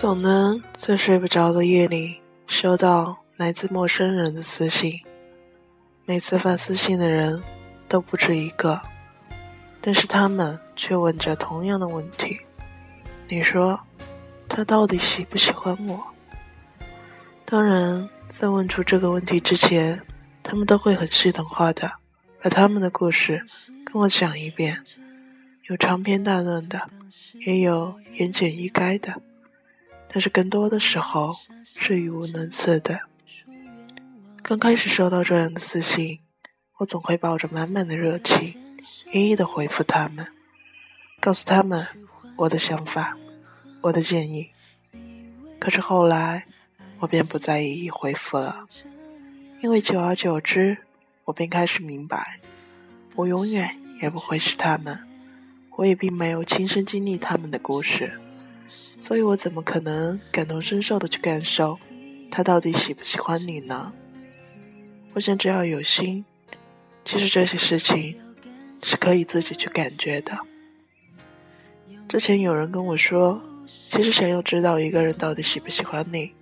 总能在睡不着的夜里收到来自陌生人的私信，每次发私信的人都不止一个，但是他们却问着同样的问题：“你说，他到底喜不喜欢我？”当然，在问出这个问题之前，他们都会很系统化的把他们的故事跟我讲一遍，有长篇大论的，也有言简意赅的。但是更多的时候是语无伦次的。刚开始收到这样的私信，我总会抱着满满的热情，一一的回复他们，告诉他们我的想法、我的建议。可是后来，我便不再一一回复了，因为久而久之，我便开始明白，我永远也不会是他们，我也并没有亲身经历他们的故事。所以我怎么可能感同身受的去感受他到底喜不喜欢你呢？我想只要有心，其实这些事情是可以自己去感觉的。之前有人跟我说，其实想要知道一个人到底喜不喜欢你，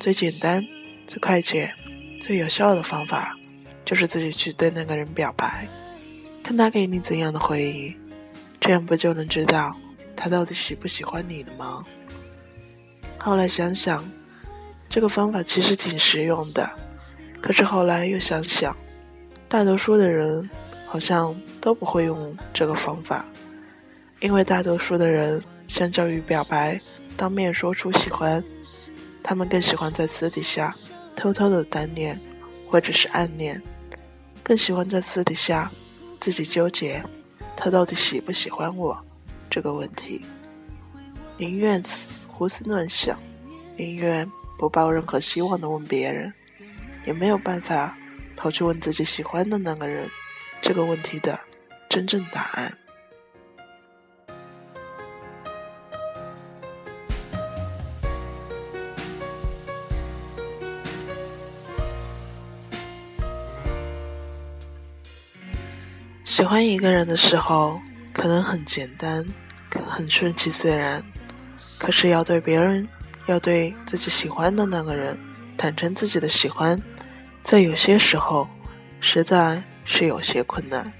最简单、最快捷、最有效的方法，就是自己去对那个人表白，看他给你怎样的回应，这样不就能知道他到底喜不喜欢你了吗？后来想想，这个方法其实挺实用的。可是后来又想想，大多数的人好像都不会用这个方法，因为大多数的人相较于表白当面说出喜欢，他们更喜欢在私底下偷偷的单恋或者是暗恋，更喜欢在私底下自己纠结他到底喜不喜欢我这个问题，宁愿。胡思乱想，宁愿不抱任何希望的问别人，也没有办法跑去问自己喜欢的那个人这个问题的真正答案。喜欢一个人的时候，可能很简单，很顺其自然。可是要对别人，要对自己喜欢的那个人坦诚自己的喜欢，在有些时候，实在是有些困难。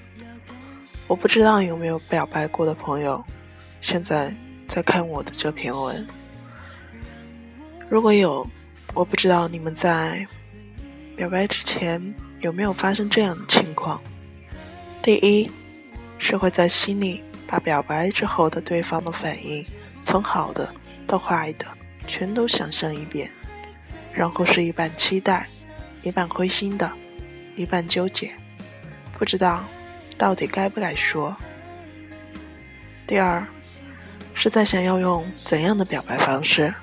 我不知道有没有表白过的朋友，现在在看我的这篇文。如果有，我不知道你们在表白之前有没有发生这样的情况。第一，是会在心里把表白之后的对方的反应。从好的到坏的，全都想象一遍，然后是一半期待，一半灰心的，一半纠结，不知道到底该不该说。第二，是在想要用怎样的表白方式，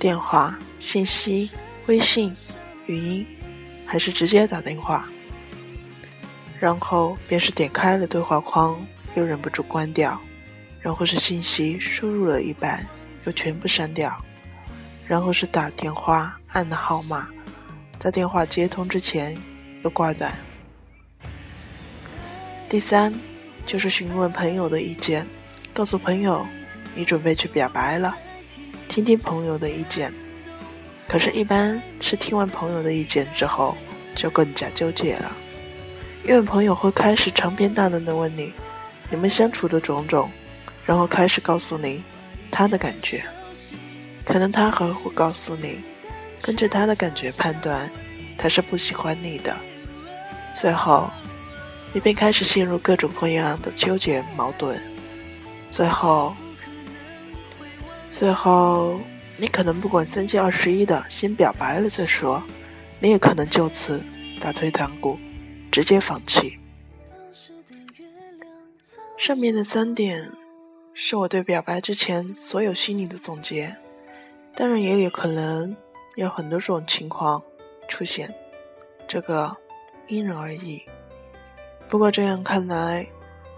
电话、信息、微信、语音，还是直接打电话？然后便是点开了对话框，又忍不住关掉。然后是信息输入了一半，又全部删掉；然后是打电话按的号码，在电话接通之前又挂断。第三，就是询问朋友的意见，告诉朋友你准备去表白了，听听朋友的意见。可是，一般是听完朋友的意见之后，就更加纠结了，因为朋友会开始长篇大论的问你，你们相处的种种。然后开始告诉你他的感觉，可能他还会告诉你，根据他的感觉判断，他是不喜欢你的。最后，你便开始陷入各种各样的纠结矛盾。最后，最后，你可能不管三七二十一的先表白了再说，你也可能就此打退堂鼓，直接放弃。上面的三点。是我对表白之前所有心理的总结，当然也有可能有很多种情况出现，这个因人而异。不过这样看来，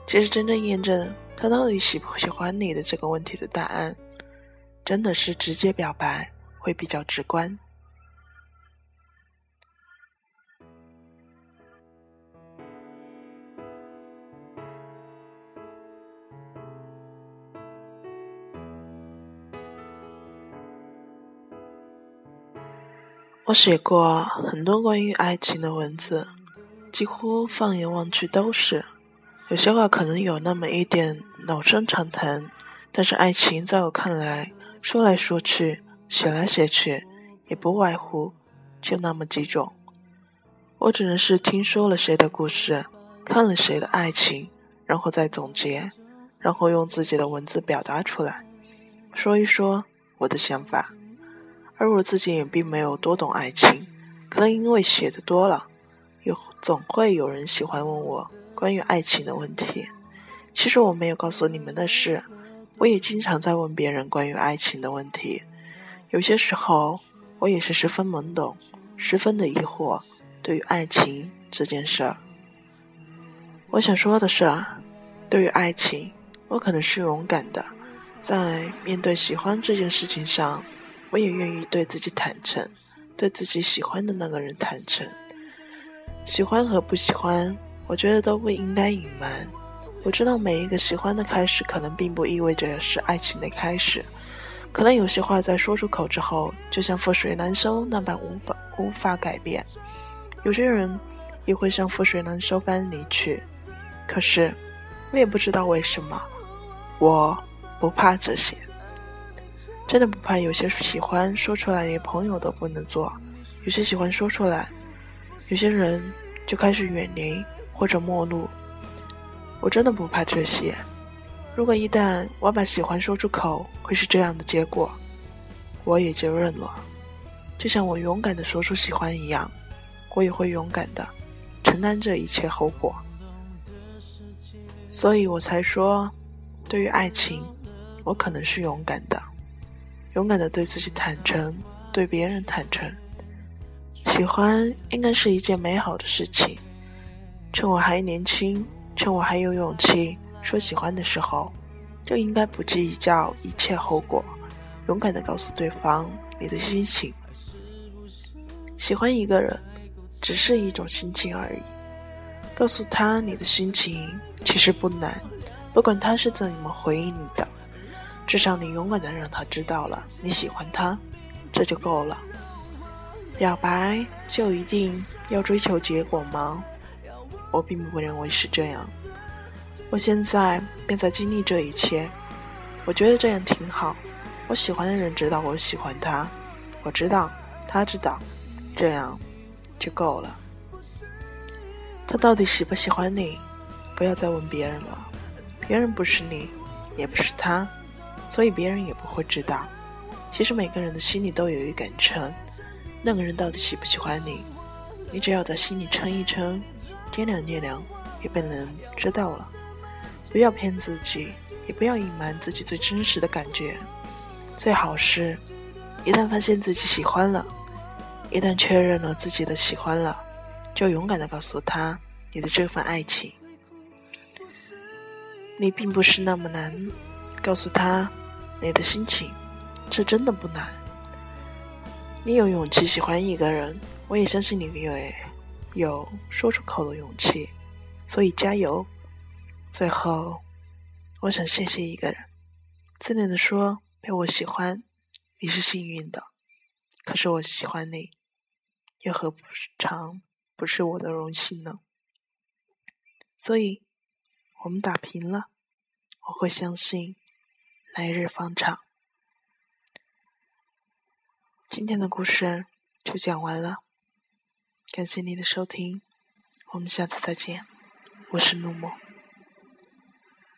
其实真正验证他到底喜不喜欢你的这个问题的答案，真的是直接表白会比较直观。我写过很多关于爱情的文字，几乎放眼望去都是。有些话可能有那么一点老生常谈，但是爱情在我看来，说来说去，写来写去，也不外乎就那么几种。我只能是听说了谁的故事，看了谁的爱情，然后再总结，然后用自己的文字表达出来，说一说我的想法。而我自己也并没有多懂爱情，可能因为写的多了，有总会有人喜欢问我关于爱情的问题。其实我没有告诉你们的是，我也经常在问别人关于爱情的问题。有些时候，我也是十分懵懂，十分的疑惑，对于爱情这件事儿。我想说的是，对于爱情，我可能是勇敢的，在面对喜欢这件事情上。我也愿意对自己坦诚，对自己喜欢的那个人坦诚。喜欢和不喜欢，我觉得都不应该隐瞒。我知道每一个喜欢的开始，可能并不意味着是爱情的开始。可能有些话在说出口之后，就像覆水难收那般无法无法改变。有些人也会像覆水难收般离去。可是，我也不知道为什么，我不怕这些。真的不怕有些喜欢说出来连朋友都不能做，有些喜欢说出来，有些人就开始远离或者陌路。我真的不怕这些。如果一旦我把喜欢说出口，会是这样的结果，我也就认了。就像我勇敢的说出喜欢一样，我也会勇敢的承担这一切后果。所以我才说，对于爱情，我可能是勇敢的。勇敢的对自己坦诚，对别人坦诚。喜欢应该是一件美好的事情。趁我还年轻，趁我还有勇气说喜欢的时候，就应该不计较一切后果，勇敢的告诉对方你的心情。喜欢一个人，只是一种心情而已。告诉他你的心情其实不难，不管他是怎么回应你的。至少你勇敢的让他知道了你喜欢他，这就够了。表白就一定要追求结果吗？我并不认为是这样。我现在便在经历这一切，我觉得这样挺好。我喜欢的人知道我喜欢他，我知道他知道，这样就够了。他到底喜不喜欢你？不要再问别人了，别人不是你，也不是他。所以别人也不会知道。其实每个人的心里都有一杆秤，那个人到底喜不喜欢你，你只要在心里称一称，掂量掂量，也便能知道了。不要骗自己，也不要隐瞒自己最真实的感觉。最好是，一旦发现自己喜欢了，一旦确认了自己的喜欢了，就勇敢的告诉他你的这份爱情。你并不是那么难。告诉他你的心情，这真的不难。你有勇气喜欢一个人，我也相信你有有说出口的勇气，所以加油。最后，我想谢谢一个人，自恋的说被我喜欢，你是幸运的。可是我喜欢你，又何尝不是我的荣幸呢？所以，我们打平了，我会相信。来日方长。今天的故事就讲完了，感谢您的收听，我们下次再见，我是怒墨。